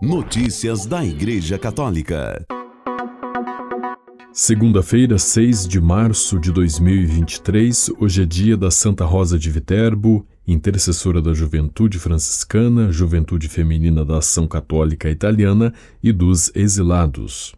Notícias da Igreja Católica. Segunda-feira, 6 de março de 2023, hoje é dia da Santa Rosa de Viterbo, intercessora da Juventude Franciscana, Juventude Feminina da Ação Católica Italiana e dos Exilados.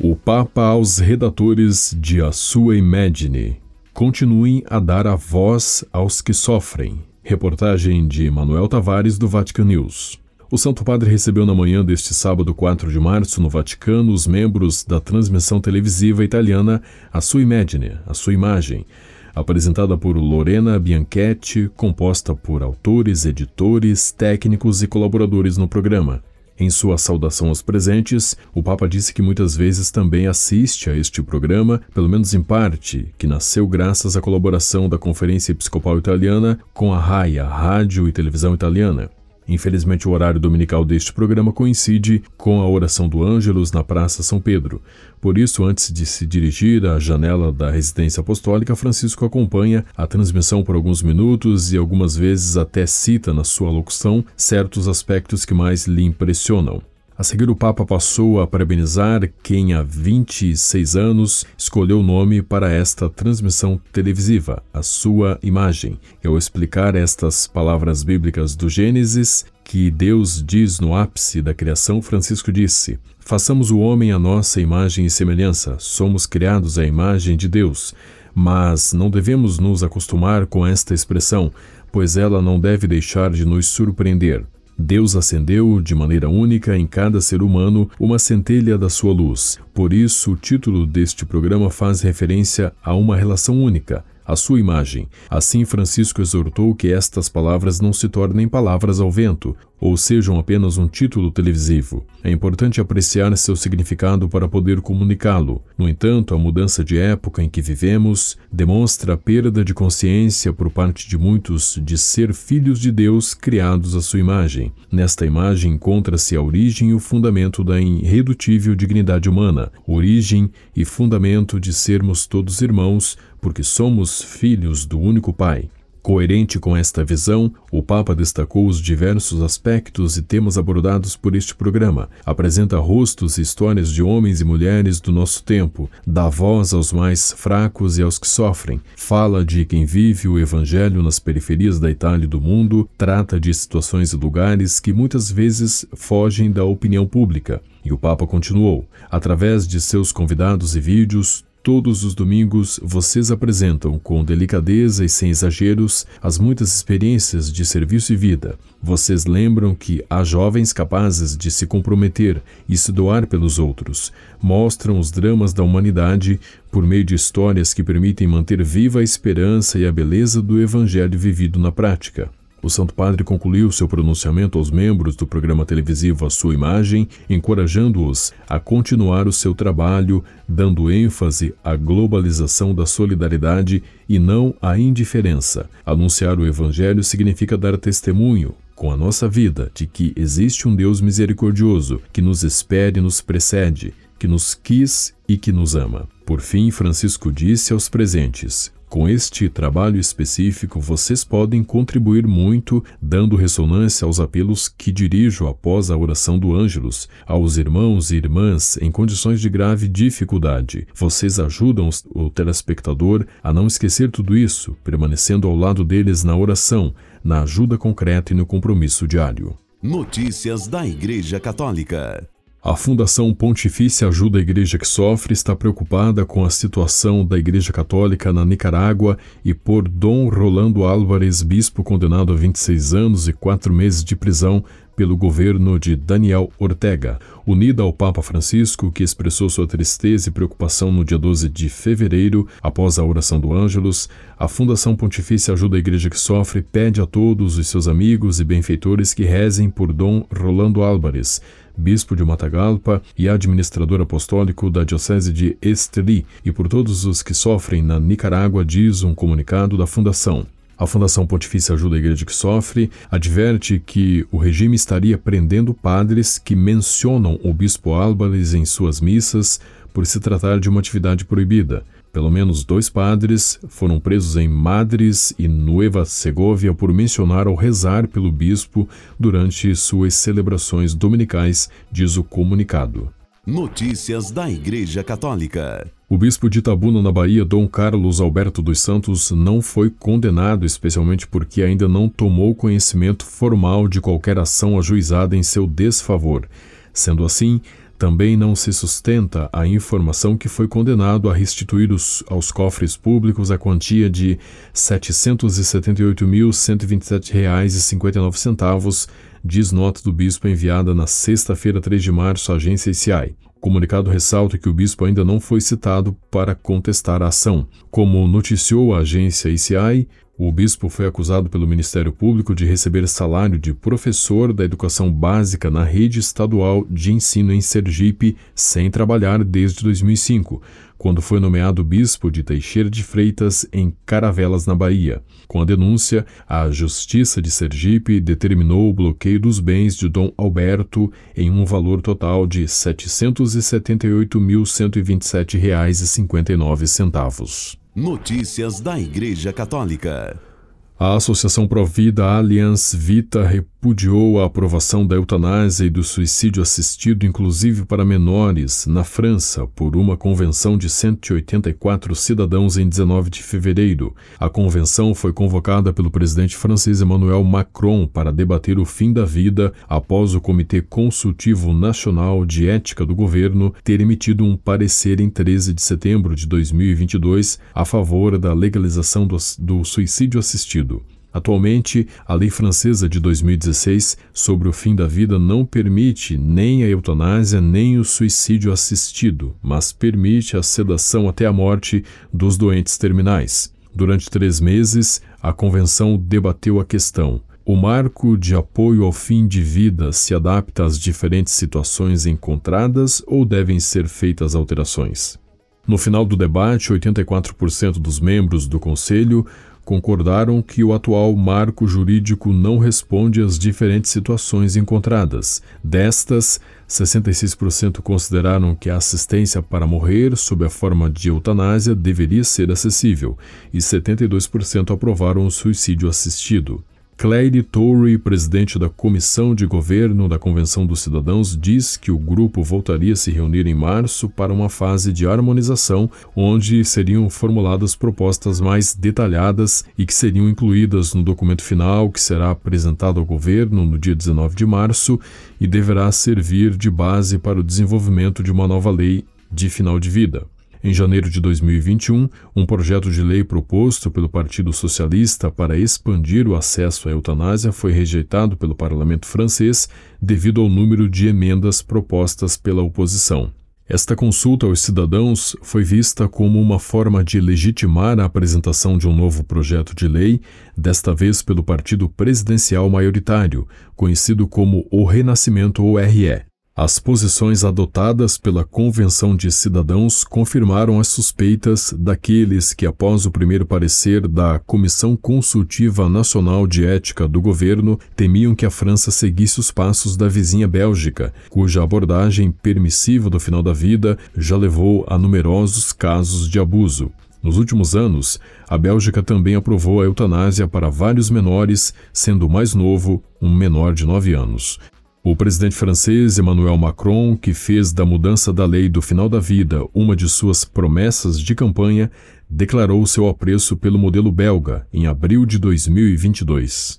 O Papa aos redatores de A Sua Imagine. Continuem a dar a voz aos que sofrem. Reportagem de Manuel Tavares, do Vatican News. O Santo Padre recebeu na manhã deste sábado 4 de março, no Vaticano, os membros da transmissão televisiva italiana A Sua Imagine, A Sua Imagem, apresentada por Lorena Bianchetti, composta por autores, editores, técnicos e colaboradores no programa. Em sua saudação aos presentes, o Papa disse que muitas vezes também assiste a este programa, pelo menos em parte, que nasceu graças à colaboração da Conferência Episcopal Italiana com a RAI, Rádio e Televisão Italiana. Infelizmente, o horário dominical deste programa coincide com a oração do Ângelus na Praça São Pedro. Por isso, antes de se dirigir à janela da residência apostólica, Francisco acompanha a transmissão por alguns minutos e algumas vezes até cita na sua locução certos aspectos que mais lhe impressionam. A seguir, o Papa passou a parabenizar quem há 26 anos escolheu o nome para esta transmissão televisiva, a sua imagem. Ao explicar estas palavras bíblicas do Gênesis, que Deus diz no ápice da criação, Francisco disse: Façamos o homem à nossa imagem e semelhança, somos criados à imagem de Deus. Mas não devemos nos acostumar com esta expressão, pois ela não deve deixar de nos surpreender. Deus acendeu de maneira única em cada ser humano uma centelha da sua luz. Por isso, o título deste programa faz referência a uma relação única, a sua imagem. Assim, Francisco exortou que estas palavras não se tornem palavras ao vento, ou sejam apenas um título televisivo. É importante apreciar seu significado para poder comunicá-lo. No entanto, a mudança de época em que vivemos demonstra a perda de consciência por parte de muitos de ser filhos de Deus criados à sua imagem. Nesta imagem encontra-se a origem e o fundamento da irredutível dignidade humana, origem e fundamento de sermos todos irmãos, porque somos filhos do único Pai. Coerente com esta visão, o Papa destacou os diversos aspectos e temas abordados por este programa. Apresenta rostos e histórias de homens e mulheres do nosso tempo, dá voz aos mais fracos e aos que sofrem, fala de quem vive o Evangelho nas periferias da Itália e do mundo, trata de situações e lugares que muitas vezes fogem da opinião pública. E o Papa continuou: através de seus convidados e vídeos, Todos os domingos vocês apresentam, com delicadeza e sem exageros, as muitas experiências de serviço e vida. Vocês lembram que há jovens capazes de se comprometer e se doar pelos outros. Mostram os dramas da humanidade por meio de histórias que permitem manter viva a esperança e a beleza do Evangelho vivido na prática. O Santo Padre concluiu seu pronunciamento aos membros do programa televisivo A Sua Imagem, encorajando-os a continuar o seu trabalho, dando ênfase à globalização da solidariedade e não à indiferença. Anunciar o Evangelho significa dar testemunho, com a nossa vida, de que existe um Deus misericordioso que nos espera e nos precede, que nos quis e que nos ama. Por fim, Francisco disse aos presentes: com este trabalho específico, vocês podem contribuir muito, dando ressonância aos apelos que dirijo após a oração do Ângelus, aos irmãos e irmãs em condições de grave dificuldade. Vocês ajudam o telespectador a não esquecer tudo isso, permanecendo ao lado deles na oração, na ajuda concreta e no compromisso diário. Notícias da Igreja Católica. A Fundação Pontifícia Ajuda a Igreja que Sofre está preocupada com a situação da Igreja Católica na Nicarágua e por Dom Rolando Álvares, bispo condenado a 26 anos e 4 meses de prisão pelo governo de Daniel Ortega. Unida ao Papa Francisco, que expressou sua tristeza e preocupação no dia 12 de fevereiro, após a oração do Ângelus, a Fundação Pontifícia Ajuda a Igreja que Sofre pede a todos os seus amigos e benfeitores que rezem por Dom Rolando Álvares, bispo de Matagalpa e administrador apostólico da Diocese de Estelí, e por todos os que sofrem na Nicarágua, diz um comunicado da Fundação. A Fundação Pontifícia Ajuda a Igreja que Sofre adverte que o regime estaria prendendo padres que mencionam o bispo Álvares em suas missas por se tratar de uma atividade proibida. Pelo menos dois padres foram presos em Madres e Nueva Segovia por mencionar ou rezar pelo bispo durante suas celebrações dominicais, diz o comunicado. Notícias da Igreja Católica. O bispo de Itabuna, na Bahia, Dom Carlos Alberto dos Santos, não foi condenado, especialmente porque ainda não tomou conhecimento formal de qualquer ação ajuizada em seu desfavor. Sendo assim, também não se sustenta a informação que foi condenado a restituir os, aos cofres públicos a quantia de R$ 778.127,59, diz nota do bispo enviada na sexta-feira, 3 de março, à agência ICI. O comunicado ressalta que o bispo ainda não foi citado para contestar a ação. Como noticiou a agência ICI, o bispo foi acusado pelo Ministério Público de receber salário de professor da educação básica na rede estadual de ensino em Sergipe sem trabalhar desde 2005, quando foi nomeado bispo de Teixeira de Freitas, em Caravelas, na Bahia. Com a denúncia, a Justiça de Sergipe determinou o bloqueio dos bens de Dom Alberto em um valor total de R$ 778.127,59. Notícias da Igreja Católica. A Associação Provida Allianz Vita repudiou a aprovação da eutanásia e do suicídio assistido, inclusive para menores, na França, por uma convenção de 184 cidadãos em 19 de fevereiro. A convenção foi convocada pelo presidente francês Emmanuel Macron para debater o fim da vida após o Comitê Consultivo Nacional de Ética do governo ter emitido um parecer em 13 de setembro de 2022 a favor da legalização do, do suicídio assistido. Atualmente, a lei francesa de 2016 sobre o fim da vida não permite nem a eutanásia nem o suicídio assistido, mas permite a sedação até a morte dos doentes terminais. Durante três meses, a convenção debateu a questão. O marco de apoio ao fim de vida se adapta às diferentes situações encontradas ou devem ser feitas alterações? No final do debate, 84% dos membros do Conselho concordaram que o atual marco jurídico não responde às diferentes situações encontradas. Destas, 66% consideraram que a assistência para morrer sob a forma de eutanásia deveria ser acessível e 72% aprovaram o suicídio assistido. Claire Torrey, presidente da Comissão de Governo da Convenção dos Cidadãos, diz que o grupo voltaria a se reunir em março para uma fase de harmonização, onde seriam formuladas propostas mais detalhadas e que seriam incluídas no documento final que será apresentado ao governo no dia 19 de março e deverá servir de base para o desenvolvimento de uma nova lei de final de vida. Em janeiro de 2021, um projeto de lei proposto pelo Partido Socialista para expandir o acesso à eutanásia foi rejeitado pelo parlamento francês devido ao número de emendas propostas pela oposição. Esta consulta aos cidadãos foi vista como uma forma de legitimar a apresentação de um novo projeto de lei, desta vez pelo partido presidencial maioritário, conhecido como o Renascimento ORE. As posições adotadas pela Convenção de Cidadãos confirmaram as suspeitas daqueles que, após o primeiro parecer da Comissão Consultiva Nacional de Ética do governo, temiam que a França seguisse os passos da vizinha Bélgica, cuja abordagem permissiva do final da vida já levou a numerosos casos de abuso. Nos últimos anos, a Bélgica também aprovou a eutanásia para vários menores, sendo o mais novo um menor de 9 anos. O presidente francês Emmanuel Macron, que fez da mudança da lei do final da vida uma de suas promessas de campanha, declarou seu apreço pelo modelo belga em abril de 2022.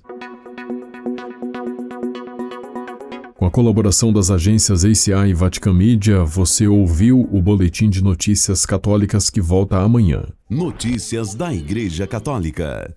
Com a colaboração das agências ACI e Vatican Media, você ouviu o Boletim de Notícias Católicas que volta amanhã. Notícias da Igreja Católica.